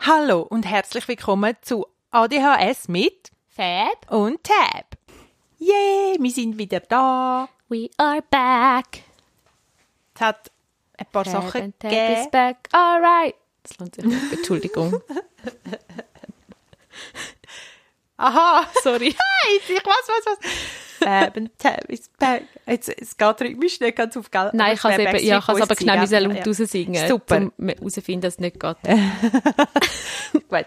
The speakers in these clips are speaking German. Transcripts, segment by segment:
Hallo und herzlich willkommen zu ADHS mit Fab. und Tab. Yay, wir sind wieder da. We are back. Es hat ein paar Fab Sachen and Tab gegeben. is back. Alright. Das lohnt sich nicht. Entschuldigung. Aha, sorry. Hey, ich weiß, was, was. Fab and Tab is back. Jetzt, es geht rhythmisch nicht ganz auf, gell? Nein, ich kann es eben, ja, ich kann es aber genau müssen müssen laut raussingen, Super. um herauszufinden, dass es nicht geht. Gut.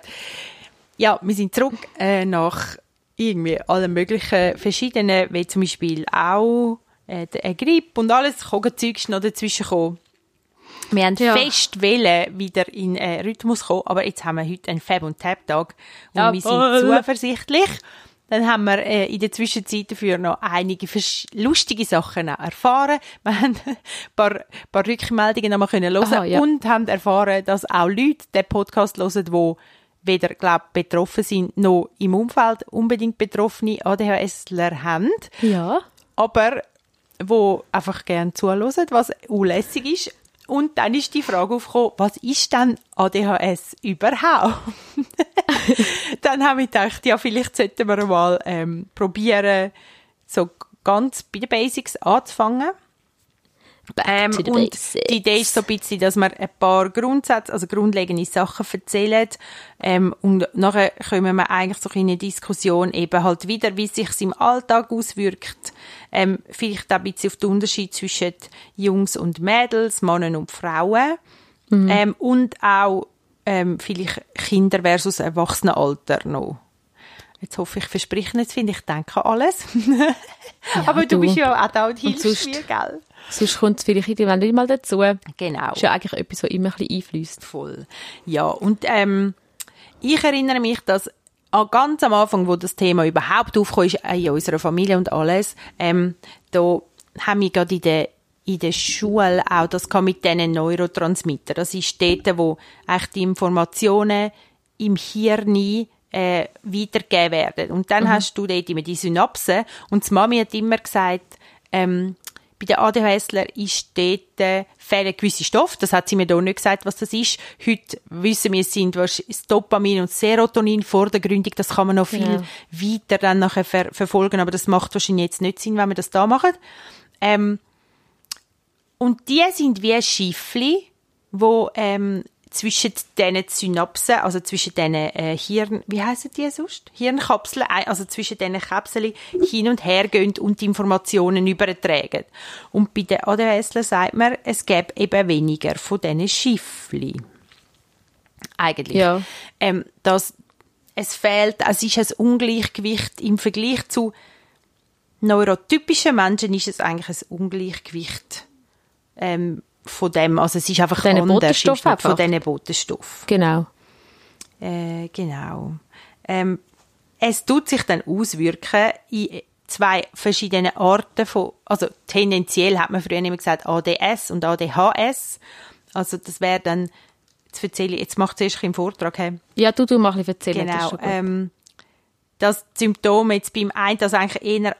Ja, wir sind zurück äh, nach irgendwie allen möglichen verschiedenen, wie zum Beispiel auch äh, der Grippe und alles, ist noch dazwischen gekommen. Wir haben Ja. fest wollen wieder in äh, Rhythmus kommen, aber jetzt haben wir heute einen Fab- und Tab-Tag und wir Jawohl. sind zuversichtlich. Dann haben wir äh, in der Zwischenzeit dafür noch einige lustige Sachen erfahren. Wir haben ein paar, paar Rückmeldungen nochmal können hören Aha, ja. und haben erfahren, dass auch Leute den Podcast hören, die weder glaub, betroffen sind, noch im Umfeld unbedingt betroffene ADHSler haben, Ja. aber wo einfach gerne zuhören, was unlässig ist. Und dann ist die Frage aufgekommen, was ist denn ADHS überhaupt? dann haben wir gedacht, ja, vielleicht sollten wir mal ähm, probieren, so ganz bei den Basics anzufangen. Ähm, und basics. die Idee ist so ein bisschen, dass wir ein paar Grundsätze, also grundlegende Sachen erzählen ähm, und nachher kommen wir eigentlich so in eine Diskussion eben halt wieder, wie sich im Alltag auswirkt, ähm, vielleicht auch ein bisschen auf den Unterschied zwischen Jungs und Mädels, Männern und Frauen ähm, und auch ähm, vielleicht Kinder versus Erwachsenenalter noch. Jetzt hoffe ich, verspreche nicht, finde ich, denke alles. Aber du, du. bist ja auch da und hilfst sonst- mir, gell? Sonst kommt es vielleicht irgendwann nicht mal dazu. Genau. ist ja eigentlich etwas, was immer ein bisschen einfließt. Voll. Ja, und ähm, ich erinnere mich, dass an ganz am Anfang, wo das Thema überhaupt aufkam, ist äh, in unserer Familie und alles, ähm, da haben wir gerade in der in der Schule auch das gehabt mit diesen Neurotransmitter. Das ist dort, wo die Informationen im Hirn äh, weitergegeben werden. Und dann hast du dort immer die Synapsen. Und die Mami hat immer gesagt, ähm, bei den ADHSler ist dort äh, fehlen gewisse Stoffe. Das hat sie mir hier nicht gesagt, was das ist. Heute wissen wir, es sind das Dopamin und Serotonin vor der Gründung. Das kann man noch viel Genau. weiter dann nachher ver verfolgen. Aber das macht wahrscheinlich jetzt nicht Sinn, wenn wir das da machen. Ähm, und die sind wie Schiffli, wo ähm, zwischen diesen Synapsen, also zwischen diesen äh, Hirn, wie heissen die sonst? Hirnkapseln, ein- also zwischen diesen Kapseln hin und her gehen und die Informationen übertragen. Und bei den ADHSler sagt man, es gäbe eben weniger von diesen Schiffli. Eigentlich. Ja. Ähm, dass es fehlt, es ist ein Ungleichgewicht im Vergleich zu neurotypischen Menschen ist es eigentlich ein Ungleichgewicht ähm, von dem, also es ist einfach Diesen anders Schnitt von einfach. diesen Botenstoff. Genau. Äh, genau. Ähm, es tut sich dann auswirken in zwei verschiedene Arten von, also tendenziell hat man früher immer gesagt ADS und ADHS. Also das wäre dann, jetzt erzähle ich, jetzt macht es erst im Vortrag, hey. Ja, du, du mal ein bisschen erzählen. das Genau. gut. Ähm, das Symptom jetzt beim einen, das eigentlich eher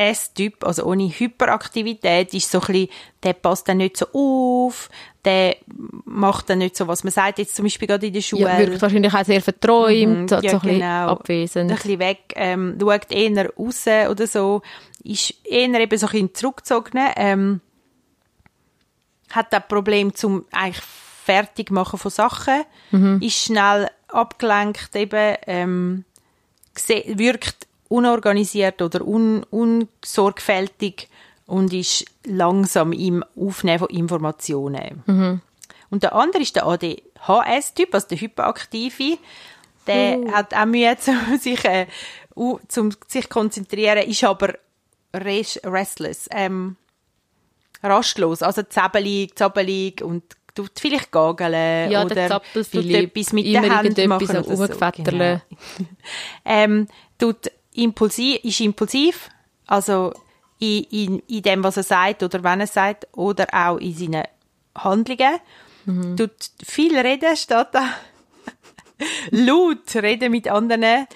ADS-Typ, also ohne Hyperaktivität, ist so ein bisschen, der passt dann nicht so auf, der macht dann nicht so, was man sagt, jetzt zum Beispiel gerade in der Schule. ja, wirkt wahrscheinlich auch sehr verträumt, Mhm, so ja, ein bisschen genau. abwesend. Ein bisschen weg, ähm, schaut eher raus oder so, ist eher eben so ein bisschen zurückgezogen, ähm, hat das Problem zum eigentlich fertig machen von Sachen, Mhm. ist schnell abgelenkt eben, ähm, wirkt unorganisiert oder un unsorgfältig und ist langsam im Aufnehmen von Informationen. Mhm. Und der andere ist der ADHS-Typ, also der Hyperaktive. Der Uh. hat auch Mühe, um sich, äh, u- zum sich konzentrieren, ist aber res- restless, ähm, rastlos, also zappelig, zappelig und tut vielleicht gageln Ja, oder tut etwas mit den Händen machen oder so. Genau. ähm, tut impulsiv, ist impulsiv, also in, in, in dem, was er sagt oder wenn er sagt, oder auch in seinen Handlungen. Mhm. Tut viel reden, statt da laut reden mit anderen.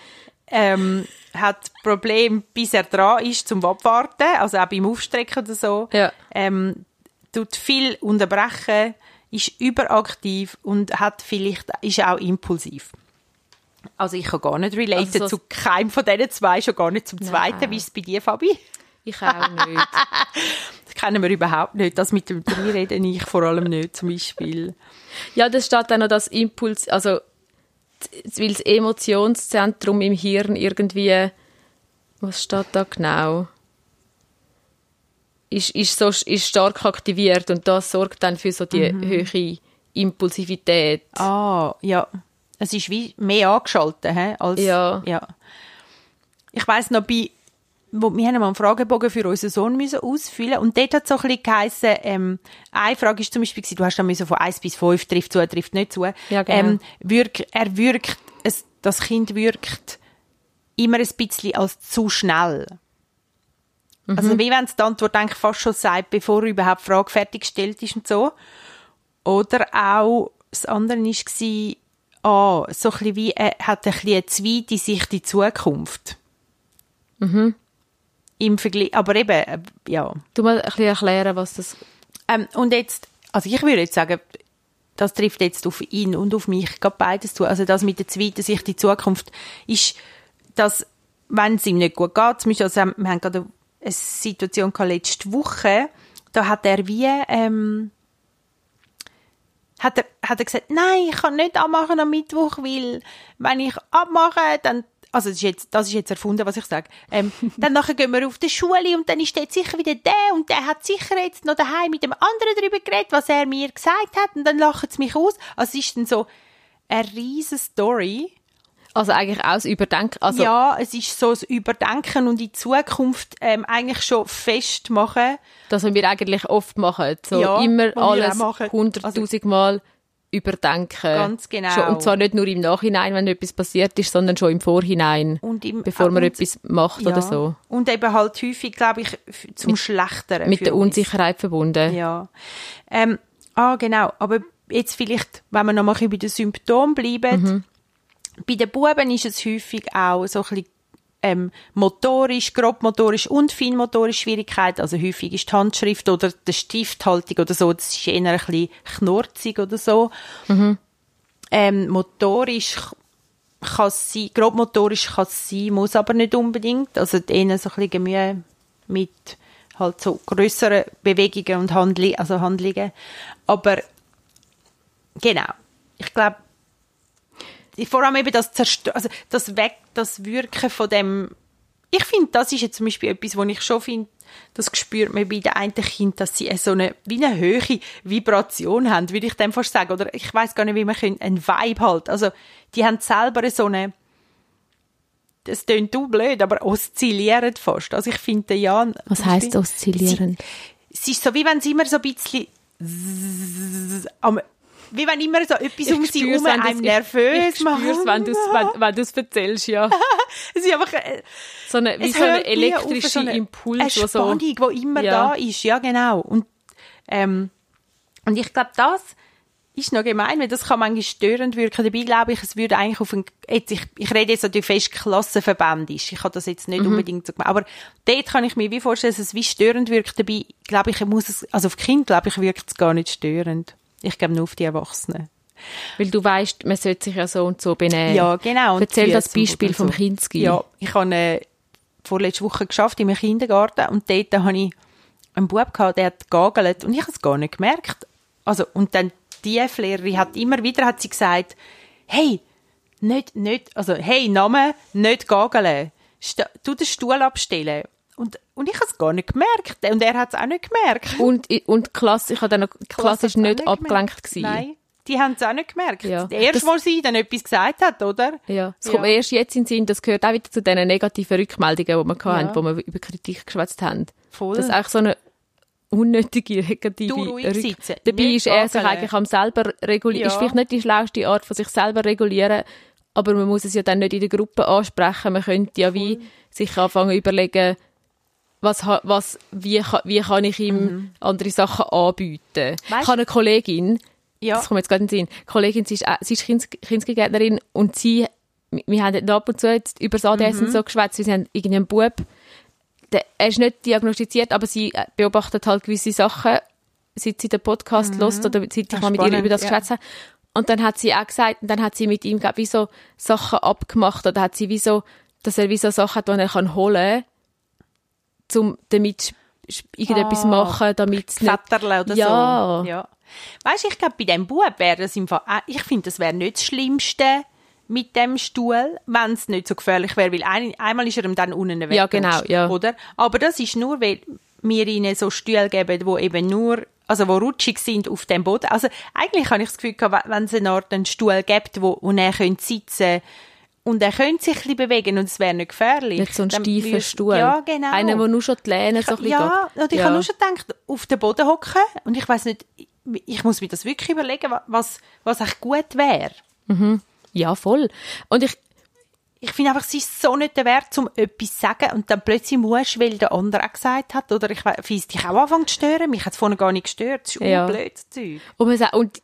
Ähm, hat Probleme, bis er dran ist, zum Abwarten, also auch beim Aufstrecken oder so. Ja. Ähm, tut viel unterbrechen, ist überaktiv und hat vielleicht, ist auch impulsiv. Also ich kann gar nicht relaten Also so- zu keinem von diesen zwei, schon gar nicht zum zweiten. Nein. Wie ist es bei dir, Fabi? Ich auch nicht. Das kennen wir überhaupt nicht. Das mit dem Drei ich vor allem nicht, zum Beispiel. Ja, das steht auch noch das Impuls, also weil das Emotionszentrum im Hirn irgendwie, was steht da genau? Ist, ist, so, ist stark aktiviert und das sorgt dann für so die höhere Impulsivität. Ah, ja. Es ist wie mehr angeschaltet, hä, als, Ja. ja. Ich weiss noch, bei, wo, wir haben mal einen Fragebogen für unseren Sohn müssen ausfüllen und dort hat so ein bisschen geheissen, ähm, eine Frage ist zum Beispiel, gewesen, du hast dann müssen von 1 bis 5, trifft zu, trifft nicht zu. Ja, genau. ähm, wirk, er wirkt, es, das Kind wirkt immer ein bisschen als zu schnell. Mhm. Also wie wenn es die Antwort eigentlich fast schon sagt, bevor überhaupt die Frage fertig gestellt ist und so. Oder auch, das andere war, ah, so ein bisschen wie, er hat ein bisschen eine zweite Sicht in die Zukunft. Mhm. Im Vergleich, aber eben, äh, ja. Du mal ein bisschen erklären, was das... Ähm, und jetzt, also ich würde jetzt sagen, das trifft jetzt auf ihn und auf mich gerade beides zu. Also das mit der zweiten Sicht in die Zukunft ist, dass, wenn es ihm nicht gut geht, zum Beispiel, also wir haben gerade eine Situation gehabt letzte Woche, da hat er wie, ähm, hat er, hat er gesagt, nein, ich kann nicht abmachen am Mittwoch, weil wenn ich abmache, dann also das ist jetzt, das ist jetzt erfunden, was ich sage. Ähm, dann nachher gehen wir auf die Schule und dann ist dort sicher wieder der und der hat sicher jetzt noch daheim mit dem anderen darüber geredet, was er mir gesagt hat und dann lachen sie mich aus. Also es ist dann so eine riesen Story. Also eigentlich auch das Überdenken. Also, ja, es ist so das Überdenken und in die Zukunft ähm, eigentlich schon festmachen. Das, was wir eigentlich oft machen. So Ja, immer alles hunderttausend Mal überdenken. Ganz genau. Schon, und zwar nicht nur im Nachhinein, wenn etwas passiert ist, sondern schon im Vorhinein, Und im, bevor man etwas macht oder so. Und eben halt häufig, glaube ich, zum Schlechteren. Mit der uns. Unsicherheit verbunden. Ja. Ähm, ah, genau. Aber jetzt vielleicht, wenn wir noch mal ein bisschen bei den Symptomen bleiben. Mhm. Bei den Buben ist es häufig auch so ein bisschen ähm, motorisch, grobmotorisch und feinmotorisch Schwierigkeit. Also häufig ist die Handschrift oder die Stifthaltung oder so, das ist eher ein bisschen knurzig oder so. Mhm. Ähm, motorisch kann es sein, grobmotorisch kann es sein, muss aber nicht unbedingt. Also eher so ein bisschen Mühe mit halt so grösseren Bewegungen und Handli also Handlungen. Aber genau, ich glaube, vor allem eben das Zerstö also das Weg, das Wirken von dem, ich finde, das ist jetzt zum Beispiel etwas, wo ich schon finde, das spürt man bei den einen Kind, dass sie so eine, wie eine höhere Vibration haben, würde ich dem fast sagen. Oder ich weiß gar nicht, wie man können, einen Vibe halt. Also, die haben selber so eine, das klingt du blöd, aber oszillieren fast. Also ich finde, Jan... Was zum heisst Beispiel, oszillieren? Sie, es ist so, wie wenn sie immer so ein bisschen... am- Wie wenn immer so etwas um sie herum einem nervös ich spür's, wenn du's, wenn, wenn du's erzählst, ja. Es ist einfach... äh, So eine, wie so ein elektrischer so eine- Impuls, Eine so... Spannung, die immer Ja. da ist, ja genau. Und, ähm, und ich glaube, das ist noch gemein, weil das kann manchmal störend wirken. Dabei glaube ich, es würde eigentlich auf ein, jetzt, ich, ich rede jetzt natürlich fest Klassenverband ist. Ich habe das jetzt Mhm. nicht unbedingt so gemacht. Aber dort kann ich mir wie vorstellen, dass es wie störend wirkt. Dabei glaube ich, muss es, also auf Kind glaube ich, wirkt es gar nicht störend. Ich glaube nur auf die Erwachsenen. Weil du weißt, man sollte sich ja so und so benehmen. Ja, genau. Und Erzähl das Beispiel vom so. Kinski. Ja, ich habe äh, vorletzte Woche geschafft im Kindergarten und dort habe ich einen Bub gehabt, der hat gagelt und ich habe es gar nicht gemerkt. Also, und dann die Lehrerin hat immer wieder hat sie gesagt, hey, nicht, nicht, also, hey, Name, nicht gageln. Tu den Stuhl abstellen. Und, und ich habe es gar nicht gemerkt. Und er hat es auch nicht gemerkt. Und, und Klasse, ich habe dann hat's auch nicht abgelenkt gewesen. Nein, die haben es auch nicht gemerkt. Ja. Erst, Das- wo sie dann etwas gesagt hat, oder? Ja, es Ja. kommt erst jetzt in den Sinn, das gehört auch wieder zu diesen negativen Rückmeldungen, die wir Ja. hatten, wo wir über Kritik geschwätzt haben. Voll. Das ist eigentlich so eine unnötige negative Du ruhig Rück- sitzen, Dabei nicht ist er sich eigentlich am selber regulieren. Ja. Ist vielleicht nicht die schlauste Art von sich selber regulieren, aber man muss es ja dann nicht in der Gruppe ansprechen. Man könnte ja wie sich anfangen zu überlegen, was, was, wie, ka- wie kann ich ihm andere Sachen anbieten. Mhm. Weißt- Ich habe eine Kollegin, Ja. das kommt jetzt gerade in den Sinn, die Kollegin, sie ist, auch- sie ist Kindes- Kindsgärtnerin und sie wir, haben ab und zu jetzt über das ADS Mhm. und so geschwätzt, wir haben irgendeinen Bub, der, er ist nicht diagnostiziert, aber sie äh, beobachtet halt gewisse Sachen, seit sie den Podcast hört oder seit ich mal mit ihr Mhm. über das ja. geschwätzt habe. Und dann hat sie auch gesagt, und dann hat sie mit ihm, glaub, wie so Sachen abgemacht, oder hat sie wie so, dass er wie so Sachen hat, die er kann holen kann, um damit irgendetwas Ah, machen, damit es nicht... Oder Ja. so. Ja. Weißt du, ich glaube, bei dem Bub wäre das im Fall, ich finde, das wäre nicht das Schlimmste mit dem Stuhl, wenn es nicht so gefährlich wäre, weil ein, einmal ist er ihm dann unten weg. Ja, genau, ja. Oder? Aber das ist nur, weil wir ihnen so Stühle geben, wo eben nur, also wo rutschig sind auf dem Boden. Also eigentlich habe ich das Gefühl wenn es eine Art einen Stuhl gibt, wo, wo er könnte sitzen und er könnte sich ein bisschen bewegen und es wäre nicht gefährlich. Nicht so ein steifer Stuhl. Ja, genau. Einer, der nur schon die Lehne so ein bisschen Ja, geht. und ich habe nur schon gedacht, auf den Boden hocken und ich weiß nicht, ich muss mir das wirklich überlegen, wa- was, was echt gut wäre. Ja, voll. Und ich, Ich finde einfach, es ist so nicht der Wert, um etwas zu sagen und dann plötzlich musst, weil der andere auch gesagt hat, oder ich es dich auch anfangen zu stören, mich hat es vorne gar nicht gestört, das ist Ja. ja. blöd, Zeug. und, man sagt, und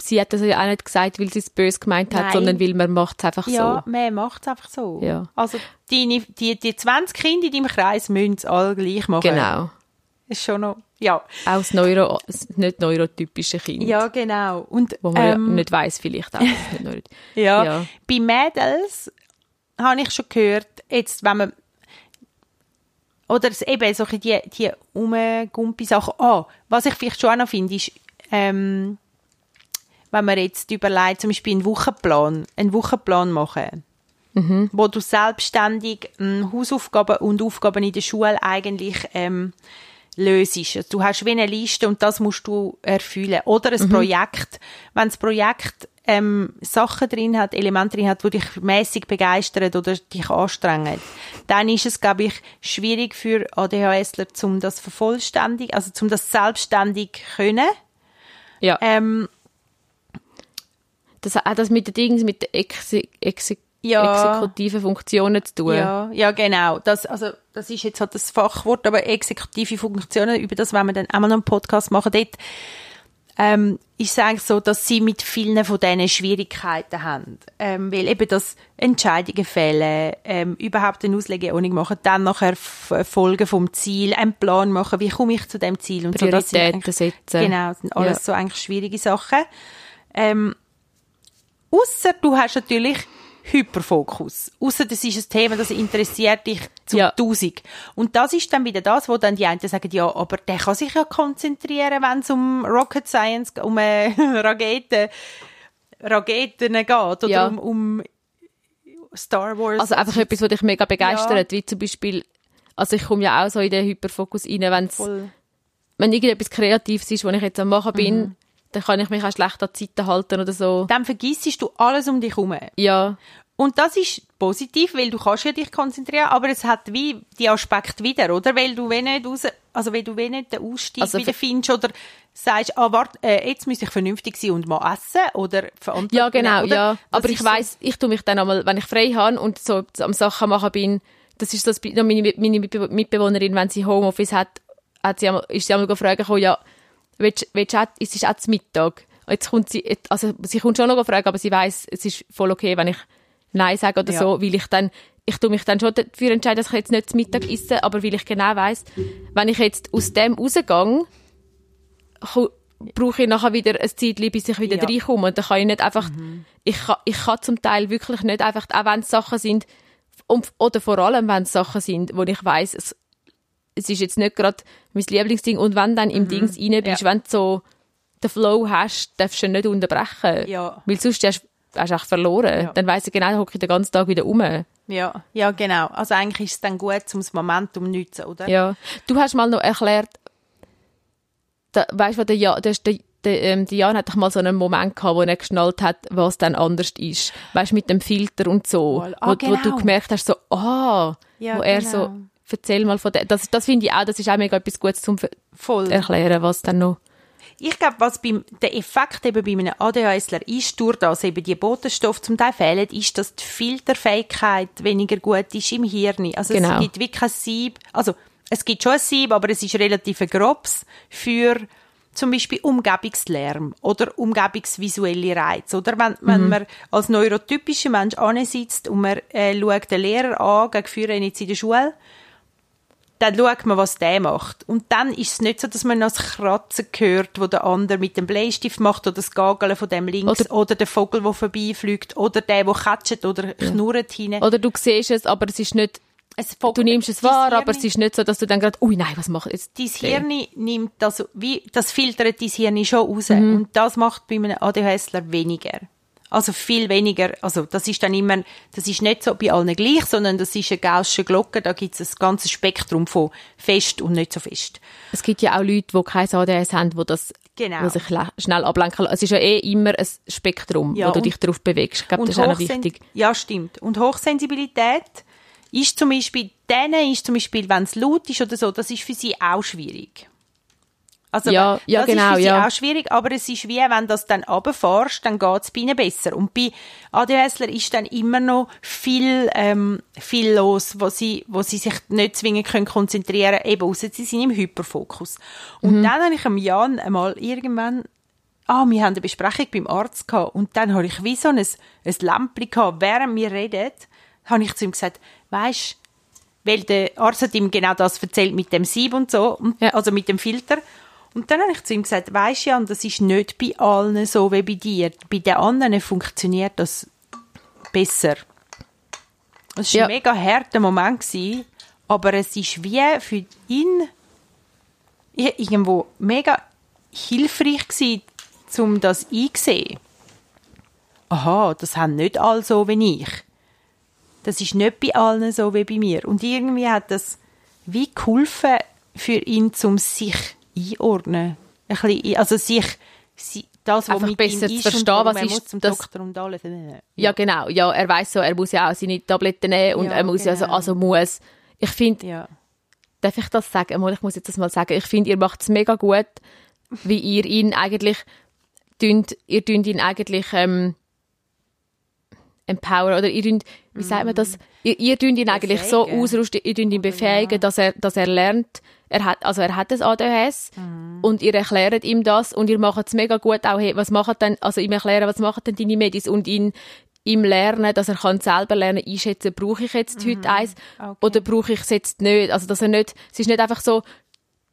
sie hat das ja auch nicht gesagt, weil sie es böse gemeint hat, Nein. sondern weil man macht es einfach Ja, so. man macht es einfach so. Ja. Also deine, die, die 20 Kinder in deinem Kreis müssen es alle gleich machen. Genau. Ist schon noch, ja. Auch das, Neuro, das nicht neurotypische Kind. Ja, genau. Und, Wo man ähm, ja nicht weiß vielleicht auch. Ja. Ja. Bei Mädels habe ich schon gehört, jetzt, wenn man oder eben so ein bisschen die, die Umgumpi-Sachen. Ah, was ich vielleicht schon auch noch finde, ist, ähm, wenn man jetzt überlegt, zum Beispiel einen Wochenplan, einen Wochenplan machen, wo du selbstständig ähm, Hausaufgaben und Aufgaben in der Schule eigentlich ähm, löst. Also du hast wie eine Liste und das musst du erfüllen. Oder ein Projekt. Wenn das Projekt ähm, Sachen drin hat, Elemente drin hat, die dich mäßig begeistern oder dich anstrengen, dann ist es, glaube ich, schwierig für ADHSler, um das vervollständig, also um das selbstständig können. Ja. Ähm, Das hat das mit den Dingen, mit den Exe Exe Ja. exekutiven Funktionen zu tun. Ja, ja, genau. Das, also, das ist jetzt halt das Fachwort, aber exekutive Funktionen, über das wollen wir dann auch mal noch einen Podcast machen. Dort ähm, ist es eigentlich so, dass sie mit vielen von diesen Schwierigkeiten haben. Ähm, weil eben das Entscheidungen fällen, ähm, überhaupt eine Auslegeordnung machen, dann nachher Folgen vom Ziel, einen Plan machen, wie komme ich zu dem Ziel und so. Das sind Prioritäten setzen. Genau, das sind alles Ja. so eigentlich schwierige Sachen. Ähm, Ausser du hast natürlich Hyperfokus. Ausser das ist ein Thema, das interessiert dich zu Ja. tausend. Und das ist dann wieder das, wo dann die einen sagen, ja, aber der kann sich ja konzentrieren, wenn es um Rocket Science, um äh, Raketen, Raketen geht oder Ja. um, um Star Wars. Also einfach etwas, was dich mega begeistert, wie zum Beispiel, also ich komme ja auch so in den Hyperfokus rein, wenn's, Voll. wenn irgendetwas Kreatives ist, was ich jetzt am machen bin, Mhm. Dann kann ich mich auch schlecht an Zeiten halten oder so. Dann vergisst du alles um dich herum. Ja, Und das ist positiv, weil du kannst ja dich konzentrieren, aber es hat wie die Aspekt wieder, oder? Weil du wenn nicht raus, also weil du wenn nicht den Ausstieg Also wieder findest oder sagst, ah, warte, äh, jetzt müsste ich vernünftig sein und mal essen oder verantwortlich ja genau, oder? ja. Das Aber ich so- weiss, ich tue mich dann einmal, wenn ich frei habe und so am Sachen machen bin, das ist so, das- meine, meine Mitbe- Mitbewohnerin, wenn sie Homeoffice hat, hat sie einmal, ist sie einmal gefragt, gekommen, ja, willst, willst du auch, es ist auch zu Mittag. Jetzt kommt sie, also sie kommt schon noch fragen, aber sie weiß, es ist voll okay, wenn ich Nein sage oder Ja. so, weil ich dann, ich tue mich dann schon dafür entscheiden, dass ich jetzt nicht zu Mittag esse, aber weil ich genau weiss, wenn ich jetzt aus dem rausgehe, brauche ich nachher wieder ein Zeitchen, bis ich wieder Ja. reinkomme. Und dann kann ich nicht einfach, ich, kann, ich kann zum Teil wirklich nicht einfach, auch wenn es Sachen sind, und, oder vor allem, wenn es Sachen sind, wo ich weiss, es, ist jetzt nicht gerade mein Lieblingsding. Und wenn dann im Dings rein bist, Ja. wenn du so den Flow hast, darfst du ihn nicht unterbrechen. Ja. Weil sonst hast du echt verloren. Ja. Dann weiss ich genau, dann hocke ich den ganzen Tag wieder um. Ja, ja, genau. Also eigentlich ist es dann gut, um das Momentum zu nutzen, oder? Ja. Du hast mal noch erklärt, da, weißt du, der, ja, der, der, der, ähm, Jan hat doch mal so einen Moment gehabt, wo er geschnallt hat, was dann anders ist. Weißt du, mit dem Filter und so. Voll. Ah, wo, wo du genau. gemerkt hast, so, ah, Ja, wo er genau. so, erzähl mal von dem. Das, das finde ich auch, das ist auch mega etwas Gutes zum Voll. erklären, was dann noch. Ich glaube, was beim, der Effekt eben bei einem ADHSler ist, durch das eben die Botenstoffe zum Teil fehlen, ist, dass die Filterfähigkeit weniger gut ist im Hirn. Also Genau. es gibt wirklich ein Sieb, also es gibt schon ein Sieb, aber es ist relativ ein grobs für zum Beispiel Umgebungslärm oder umgebungsvisuelle Reize. Oder wenn, wenn man als neurotypischer Mensch sitzt und man äh, schaut den Lehrer an, gegen in der Schule, dann schaut man, was der macht. Und dann ist es nicht so, dass man noch das Kratzen hört, wo der andere mit dem Bleistift macht oder das Gageln von dem links oder, oder der Vogel, der vorbeifliegt oder der, der katscht oder knurrt hinein. Oder du siehst es, aber es ist nicht, du nimmst es wahr, Hirn- aber es ist nicht so, dass du dann gerade, ui nein, was mache ich jetzt? dein? Hirn nimmt das, wie, das filtert dein Hirn schon raus. Mhm. Und das macht bei einem ADHSler weniger. Also viel weniger, also das ist dann immer, das ist nicht so bei allen gleich, sondern das ist eine gaussische Glocke, da gibt es ein ganzes Spektrum von fest und nicht so fest. Es gibt ja auch Leute, die kein ADS haben, die das Genau. die sich schnell ablenken lassen. Es ist ja eh immer ein Spektrum, Ja, wo du und- dich darauf bewegst. Ich glaube, das ist auch noch wichtig. Ja, stimmt. Und Hochsensibilität ist zum Beispiel, denen ist zum Beispiel, wenn es laut ist oder so, das ist für sie auch schwierig. Also, Ja, ja, das genau, ist für sie ja. auch schwierig, aber es ist wie, wenn das dann runterfährst, dann geht es bei ihnen besser. Und bei ADHSler ist dann immer noch viel, ähm, viel los, wo sie, wo sie sich nicht zwingend können konzentrieren können, eben ausser sie sind im Hyperfokus. Und Mhm. dann habe ich am Jan einmal irgendwann ah, wir haben eine Besprechung beim Arzt gehabt und dann habe ich wie so ein, ein Lämpchen gehabt, während wir reden, habe ich zu ihm gesagt, weisst, weil der Arzt hat ihm genau das erzählt mit dem Sieb und so, Ja. also mit dem Filter. Und dann habe ich zu ihm gesagt, weisst Jan, das ist nicht bei allen so wie bei dir. Bei den anderen funktioniert das besser. Es war Ja. ein mega harter Moment, gewesen, aber es ist wie für ihn irgendwo mega hilfreich gewesen, um das einzusehen. Aha, das haben nicht alle so wie ich. Das ist nicht bei allen so wie bei mir. Und irgendwie hat das wie geholfen für ihn, um sich einordnen. Ein bisschen, also sich, si- das, was Einfach mit besser zu verstehen, was ist zum das- Doktor und alles. Ja, genau. Ja, er weiß so, er muss ja auch seine Tabletten nehmen und Ja, er muss ja also, genau. also muss. Ich finde, Ja. darf ich das sagen? Ich muss jetzt das mal sagen. Ich finde, ihr macht es mega gut, wie ihr ihn eigentlich, dünnt, ihr dünnt ihn eigentlich, ähm, empower oder ihr dünnt, wie sagt man das? Ihr, ihr dünnt ihn eigentlich so ausrüsten, ihr dünnt ihn befähigen, dass er, dass er lernt, er hat, also er hat das ADHS und ihr erklärt ihm das und ihr macht es mega gut auch, hey, was macht denn, also ihm erklären, was machen denn deine Medis und ihn, ihm lernen, dass er kann selber lernen, einschätzen, brauche ich jetzt heute eins Okay. oder brauche ich es jetzt nicht, also dass er nicht, es ist nicht einfach so,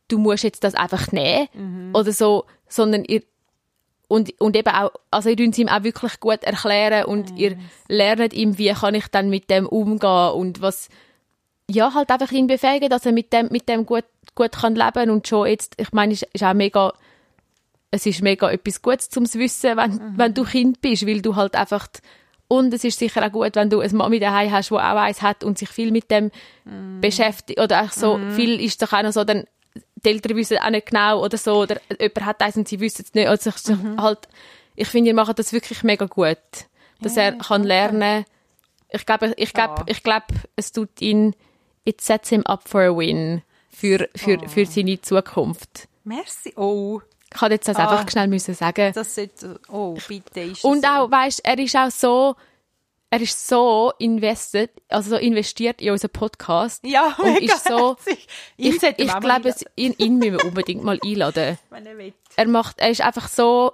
du musst jetzt das einfach nehmen oder so, sondern ihr und, und eben auch, also ihr tut ihm auch wirklich gut erklären und ihr lernt ihm, wie kann ich dann mit dem umgehen und was, ja, halt einfach ihn befähigen, dass er mit dem, mit dem gut, gut kann leben und schon jetzt, ich meine, es ist auch mega, es ist mega etwas Gutes zum Wissen, wenn, wenn du Kind bist, weil du halt einfach, und es ist sicher auch gut, wenn du eine Mami daheim hast, die auch eins hat und sich viel mit dem beschäftigt, oder auch so, viel ist doch auch noch so, dann, die Eltern wissen auch nicht genau oder so, oder jemand hat eins und sie wissen es nicht, also ich, ich halt, ich finde, ihr macht das wirklich mega gut, dass er kann lernen, ich glaube, ich glaube, Ja. ich glaube, es tut ihn, it sets him up for a win für, für, für seine Zukunft. Merci. Oh, Ich hatte jetzt das Ah. einfach schnell müssen sagen. das sollte, oh, bitte ist Und so. auch, weißt, er ist auch so, er ist so invested, also so investiert in unseren Podcast. Ja, und mega ist so, herzig. ich, ich mal glaube, es- ihn, ihn müssen wir unbedingt mal einladen. Wenn er will. Er macht, er ist einfach so,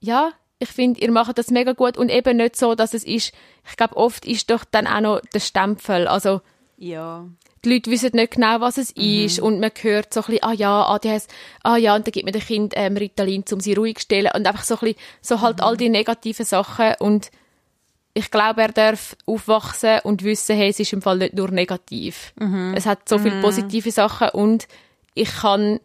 ja, ich finde, ihr macht das mega gut und eben nicht so, dass es ist, ich glaube, oft ist doch dann auch noch der Stempel, also, Ja. die Leute wissen nicht genau, was es ist und man hört so ein bisschen, ah ja, ADHS, ah ja, und dann gibt man dem Kind ähm, Ritalin, um sie ruhig zu stellen und einfach so ein bisschen, so halt all die negativen Sachen und ich glaube, er darf aufwachsen und wissen, hey, es ist im Fall nicht nur negativ. Es hat so viele positive Sachen und ich kann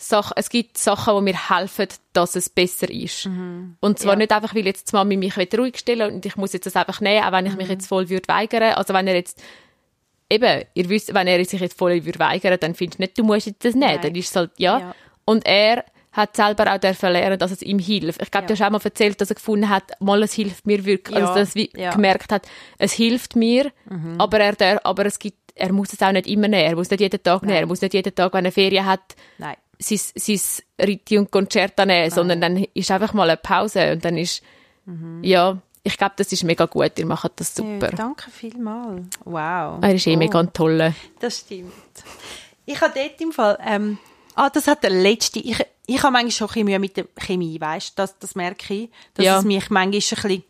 Sachen, es gibt Sachen, die mir helfen, dass es besser ist. Und zwar Ja. nicht einfach, weil jetzt die Mami mich ruhig stellen und ich muss jetzt das einfach nehmen, auch wenn ich mich jetzt voll würde weigern. Also wenn er jetzt eben, ihr wisst, wenn er sich jetzt voll würde weigern, dann findest du nicht, du musst jetzt das nehmen. Nein. Dann ist es halt, ja. Ja. Und er hat selber auch dürfen lernen, dass es ihm hilft. Ich glaube, Ja. du hast auch mal erzählt, dass er gefunden hat, mal, es hilft mir wirklich. Ja, Also, dass er ja. Mhm. gemerkt hat, es hilft mir, aber er darf, aber es gibt, er muss es auch nicht immer nehmen. Er muss nicht jeden Tag nehmen. Er muss nicht jeden Tag, wenn er Ferien hat, Nein. Sein, sein Ritti und Concerta nehmen, sondern dann ist einfach mal eine Pause und dann ist, Mhm. ja, ich glaube, das ist mega gut. Ihr macht das super. Ja, danke vielmals. Wow. Er ist eh Oh, mega ein toller. Das stimmt. Ich habe dort im Fall, ähm, Ah, das hat der letzte. Ich, ich habe manchmal schon ein bisschen Mühe mit der Chemie, weißt du? Das, das merke ich. Dass Ja. es mich manchmal ein bisschen.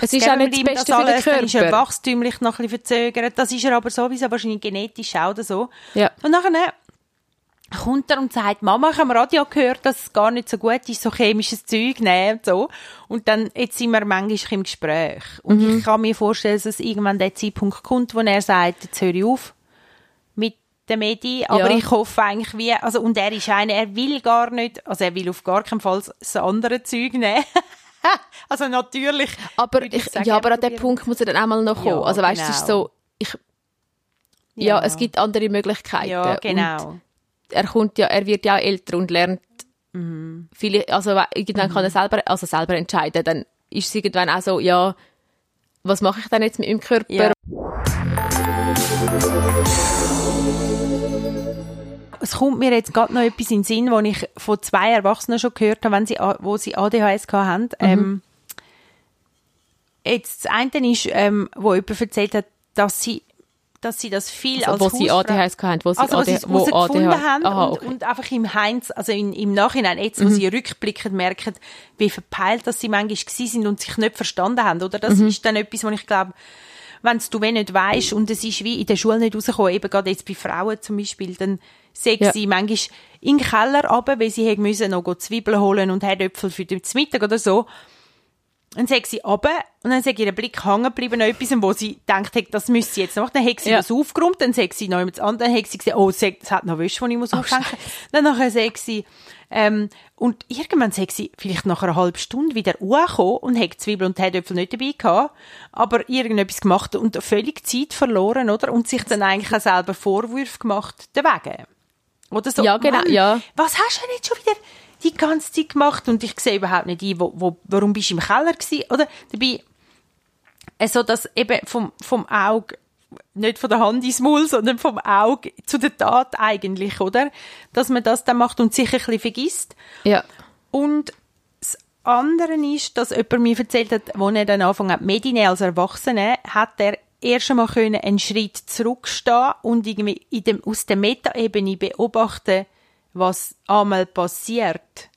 Es ist auch nicht das Beste für den Dann ist er Körper. wachstümlich noch ein bisschen verzögert. Das ist er aber sowieso wahrscheinlich genetisch auch oder so. Ja. Und nachher kommt er und sagt, Mama, ich habe im Radio gehört, dass es gar nicht so gut ist, so chemisches Zeug nehmen und so. Und dann, jetzt sind wir manchmal im Gespräch. Und Mhm. ich kann mir vorstellen, dass es irgendwann der Zeitpunkt kommt, wo er sagt, jetzt höre ich auf mit der Medi, aber Ja. ich hoffe eigentlich wie, also, und er ist einer, er will gar nicht, also er will auf gar keinen Fall das andere Zeug nehmen. also natürlich. Aber, ich, sagen, ja, aber an dem. Punkt muss er dann auch mal noch kommen. Ja, also weißt du, es ist genau. so, ich, ja. es gibt andere Möglichkeiten. Ja, genau. Und er kommt ja, er wird ja auch älter und lernt Mhm. viele, also irgendwann kann er selber, also selber entscheiden. Dann ist es irgendwann auch so, ja, was mache ich dann jetzt mit meinem Körper? Ja. Es kommt mir jetzt gerade noch etwas in den Sinn, wo ich von zwei Erwachsenen schon gehört habe, wenn sie, wo sie ADHS hatten. Mhm. Ähm, jetzt das eine ist, ähm, wo jemand erzählt hat, dass sie, dass sie das viel Also, als wo sie ADHS hatten, wo sie also, sie ADHS, wo herausgefunden ADHS haben Aha, und, okay. Mhm. und einfach im Heinz, also in, im Nachhinein, jetzt, wo sie rückblickend merken, wie verpeilt dass sie manchmal gewesen sind und sich nicht verstanden haben, oder? Das Mhm. ist dann etwas, wo ich glaube, wenn du wenn nicht weißt und es ist wie in der Schule nicht rausgekommen, eben gerade jetzt bei Frauen zum Beispiel, dann sagt Ja. sie manchmal in den Keller runter, weil sie müssen noch Zwiebeln holen und Herdöpfel für den Mittag oder so. Dann sagt sie runter und dann sagt ihr Blick hängen geblieben an etwas, wo sie denkt, hey, das müsste sie jetzt noch machen. Dann hat sie Ja. das aufgeräumt, dann sagt sie noch jemand anderes, dann hat sie gesehen, oh, es hat- hat noch Wäsche, die ich muss aufhängen. Dann nachher sagt sie, ähm, und irgendwann sagt sie, vielleicht nach einer halben Stunde wieder angekommen und hat Zwiebeln und Herdöpfel nicht dabei gehabt, aber irgendetwas gemacht und völlig Zeit verloren, oder? Und sich dann eigentlich auch selber Vorwürfe gemacht, deswegen. Oder so, Ja, genau, Mann, ja. was hast du denn jetzt schon wieder die ganze Zeit gemacht? Und ich sehe überhaupt nicht ein, wo, wo, warum bist du im Keller gewesen? Oder dabei, also das eben vom, vom Auge, nicht von der Hand ins Maul, sondern vom Auge zu der Tat eigentlich, oder? Dass man das dann macht und sich ein bisschen vergisst. Ja. Und das andere ist, dass jemand mir erzählt hat, als er dann angefangen hat, Medine als Erwachsene, hat er erst einmal können einen Schritt zurückstehen und irgendwie in dem, aus der Metaebene beobachten, was einmal passiert.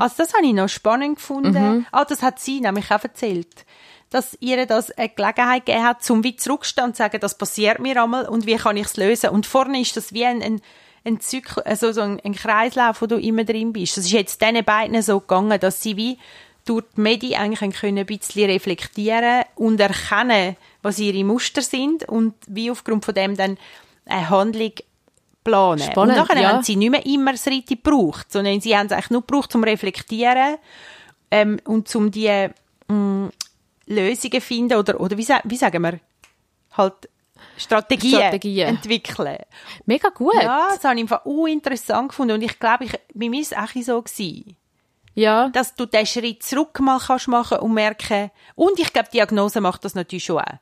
Also das habe ich noch spannend gefunden. Ah, das hat sie nämlich auch erzählt. Dass ihr das eine Gelegenheit gegeben hat, zum wie zurückstehen und zu sagen, das passiert mir einmal und wie kann ich es lösen. Und vorne ist das wie ein, ein, ein Zyklus, also so ein, ein Kreislauf, wo du immer drin bist. Das ist jetzt diesen beiden so gegangen, dass sie wie durch die Medi eigentlich können ein bisschen reflektieren und erkennen, was ihre Muster sind und wie aufgrund von dem dann eine Handlung planen. Spannend, und nachher ja. haben sie nicht mehr immer das Ritte gebraucht, sondern sie haben es eigentlich nur gebraucht zum Reflektieren ähm, und zum die mh, Lösungen finden oder, oder wie, wie sagen wir, halt Strategien, Strategien. entwickeln. Mega gut. Ja, das habe ich einfach uh, interessant gefunden und ich glaube, ich, bei mir ist es auch so gewesen Ja. dass du den Schritt zurück mal kannst machen und merken, und ich glaube, Diagnose macht das natürlich schon auch.